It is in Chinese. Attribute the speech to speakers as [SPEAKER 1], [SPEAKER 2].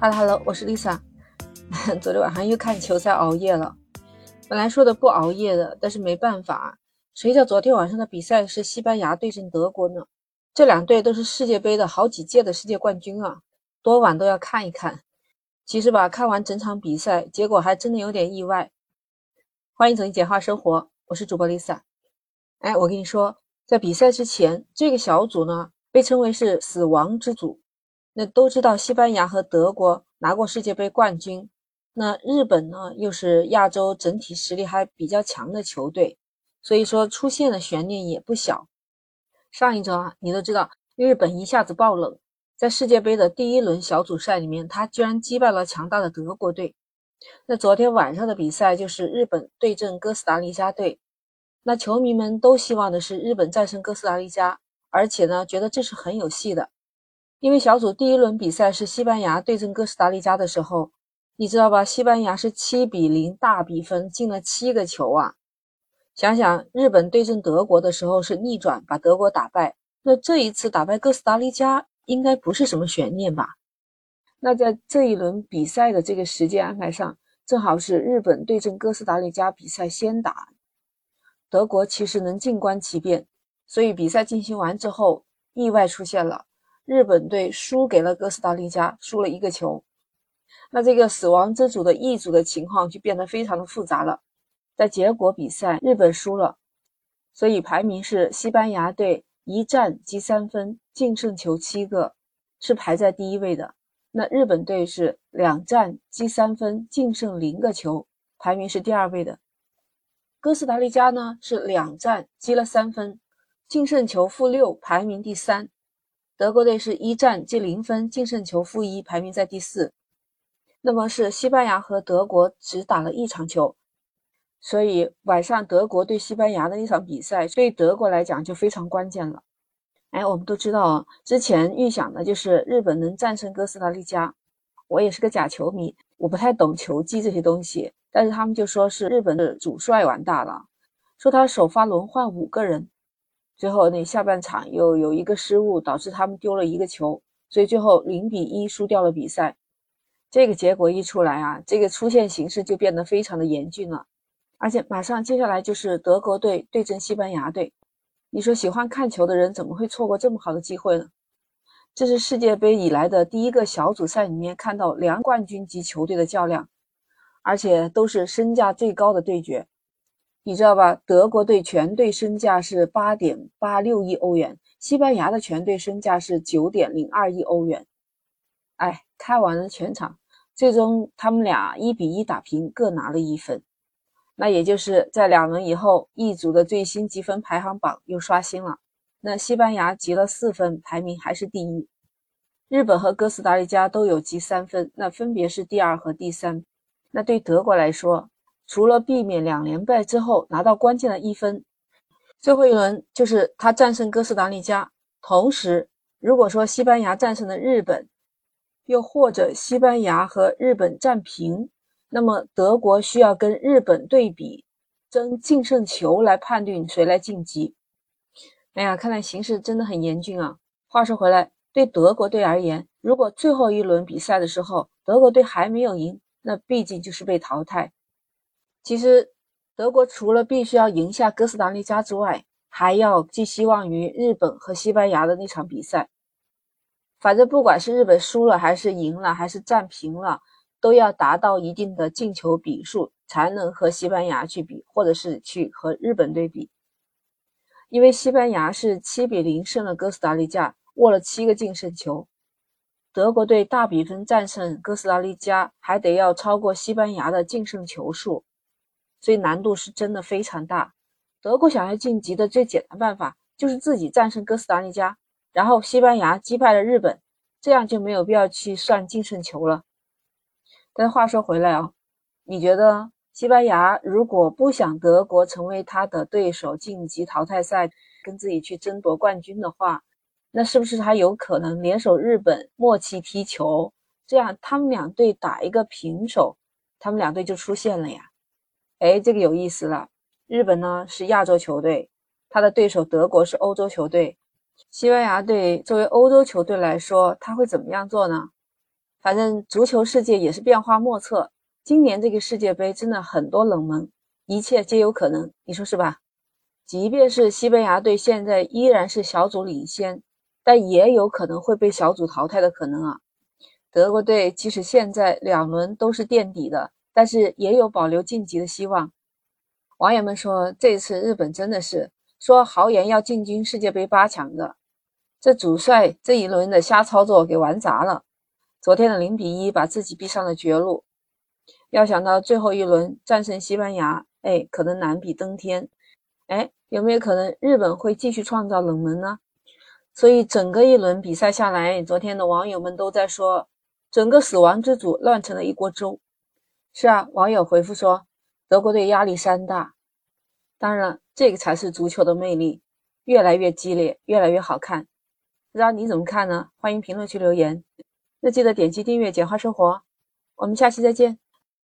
[SPEAKER 1] Hello Hello，我是 Lisa。昨天晚上又看球赛熬夜了，本来说的不熬夜的，但是没办法，谁叫昨天晚上的比赛是西班牙对阵德国呢？这两队都是世界杯的好几届的世界冠军啊，多晚都要看一看。其实吧，看完整场比赛，结果还真的有点意外。欢迎走进简化生活，我是主播 Lisa。哎，我跟你说，在比赛之前，这个小组呢被称为是死亡之组。那都知道，西班牙和德国拿过世界杯冠军，那日本呢又是亚洲整体实力还比较强的球队，所以说出现的悬念也不小。上一周啊，你都知道，日本一下子爆冷，在世界杯的第一轮小组赛里面，他居然击败了强大的德国队。那昨天晚上的比赛就是日本对阵哥斯达黎加队，那球迷们都希望的是日本战胜哥斯达黎加，而且呢，觉得这是很有戏的，因为小组第一轮比赛是西班牙对阵哥斯达黎加的时候，你知道吧？西班牙是七比零大比分进了七个球啊！想想日本对阵德国的时候是逆转把德国打败，那这一次打败哥斯达黎加应该不是什么悬念吧？那在这一轮比赛的这个时间安排上，正好是日本对阵哥斯达黎加比赛先打，德国其实能静观其变，所以比赛进行完之后，意外出现了，日本队输给了哥斯达黎加，输了一个球。那这个死亡之组的 E 组的情况就变得非常的复杂了，在结果比赛日本输了，所以排名是西班牙队一战积三分，净胜球七个，是排在第一位的。那日本队是两战积三分，净胜零个球，排名是第二位的。哥斯达黎加呢是两战积了三分，净胜球负六，排名第三。德国队是一战积零分，净胜球负一，排名在第四。那么是西班牙和德国只打了一场球，所以晚上德国对西班牙的那场比赛对德国来讲就非常关键了。哎，我们都知道啊，之前预想的就是日本能战胜哥斯达黎加。我也是个假球迷，我不太懂球技这些东西，但是他们就说是日本的主帅玩大了，说他首发轮换五个人，最后那下半场又有一个失误，导致他们丢了一个球，所以最后零比一输掉了比赛。这个结果一出来啊，这个出线形势就变得非常的严峻了，而且马上接下来就是德国队对阵西班牙队。你说喜欢看球的人怎么会错过这么好的机会呢？这是世界杯以来的第一个小组赛里面看到两冠军级球队的较量，而且都是身价最高的对决。你知道吧？德国队全队身价是八点八六亿欧元，西班牙的全队身价是九点零二亿欧元。哎，看完了全场，最终他们俩一比一打平，各拿了一分。那也就是在两轮以后，E 组的最新积分排行榜又刷新了。那西班牙积了四分，排名还是第一。日本和哥斯达黎加都有积三分，那分别是第二和第三。那对德国来说，除了避免两连败之后拿到关键的一分，最后一轮就是他战胜哥斯达黎加。同时，如果说西班牙战胜了日本，又或者西班牙和日本战平。那么德国需要跟日本对比，争净胜球来判定谁来晋级。哎呀，看来形势真的很严峻啊。话说回来，对德国队而言，如果最后一轮比赛的时候德国队还没有赢，那毕竟就是被淘汰。其实德国除了必须要赢下哥斯达黎加之外，还要寄希望于日本和西班牙的那场比赛。反正不管是日本输了还是赢了，还是战平了。都要达到一定的进球比数，才能和西班牙去比，或者是去和日本对比。因为西班牙是七比零胜了哥斯达黎加，握了七个净胜球。德国队大比分战胜哥斯达黎加，还得要超过西班牙的净胜球数，所以难度是真的非常大。德国想要晋级的最简单办法就是自己战胜哥斯达黎加，然后西班牙击败了日本，这样就没有必要去算净胜球了。但话说回来啊，你觉得西班牙如果不想德国成为他的对手晋级淘汰赛，跟自己去争夺冠军的话，那是不是还有可能联手日本默契踢球？这样他们两队打一个平手，他们两队就出现了呀？哎，这个有意思了。日本呢是亚洲球队，他的对手德国是欧洲球队，西班牙队作为欧洲球队来说，他会怎么样做呢？反正足球世界也是变化莫测，今年这个世界杯真的很多冷门，一切皆有可能，你说是吧？即便是西班牙队现在依然是小组领先，但也有可能会被小组淘汰的可能啊。德国队即使现在两轮都是垫底的，但是也有保留晋级的希望。网友们说，这次日本真的是说豪言要进军世界杯八强的，这主帅这一轮的瞎操作给玩砸了。昨天的零比一把自己逼上了绝路，要想到最后一轮战胜西班牙，哎，可能难比登天。哎，有没有可能日本会继续创造冷门呢？所以整个一轮比赛下来，昨天的网友们都在说。整个死亡之组乱成了一锅粥。是啊，网友回复说，德国队压力山大。当然，这个才是足球的魅力，越来越激烈，越来越好看。不知道你怎么看呢？欢迎评论区留言。那记得点击订阅“简化生活”。我们下期再见。